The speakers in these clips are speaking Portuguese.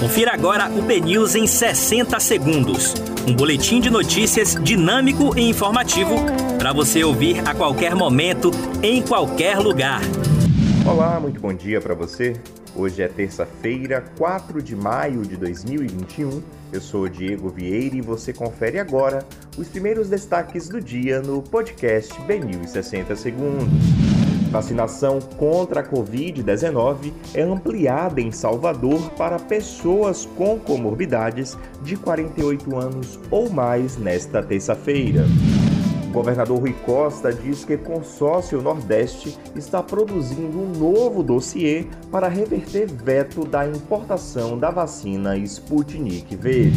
Confira agora o BNews em 60 segundos. Um boletim de notícias dinâmico e informativo para você ouvir a qualquer momento, em qualquer lugar. Olá, muito bom dia para você. Hoje é terça-feira, 4 de maio de 2021. Eu sou Diego Vieira e você confere agora os primeiros destaques do dia no podcast BNews 60 segundos. Vacinação contra a Covid-19 é ampliada em Salvador para pessoas com comorbidades de 48 anos ou mais nesta terça-feira. O governador Rui Costa diz que Consórcio Nordeste está produzindo um novo dossiê para reverter veto da importação da vacina Sputnik V.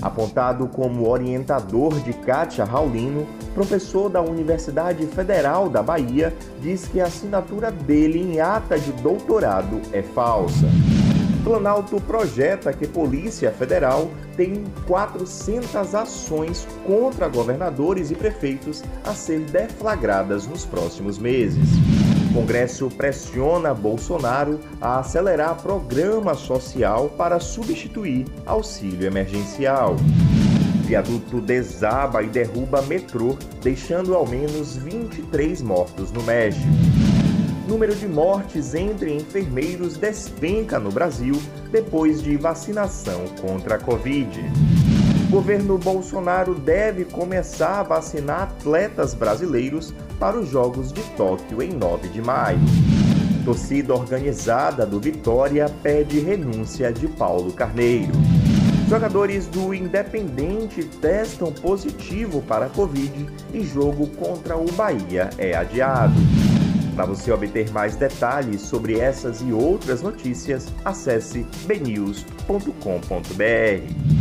Apontado como orientador de Kátia Raulino, professor da Universidade Federal da Bahia, diz que a assinatura dele em ata de doutorado é falsa. Planalto projeta que Polícia Federal tem 400 ações contra governadores e prefeitos a ser deflagradas nos próximos meses. Congresso pressiona Bolsonaro a acelerar programa social para substituir auxílio emergencial. Viaduto desaba e derruba metrô, deixando ao menos 23 mortos no México. Número de mortes entre enfermeiros despenca no Brasil depois de vacinação contra a Covid. Governo Bolsonaro deve começar a vacinar atletas brasileiros para os Jogos de Tóquio em 9 de maio. Torcida organizada do Vitória pede renúncia de Paulo Carneiro. Jogadores do Independente testam positivo para a Covid e jogo contra o Bahia é adiado. Para você obter mais detalhes sobre essas e outras notícias, acesse bnews.com.br.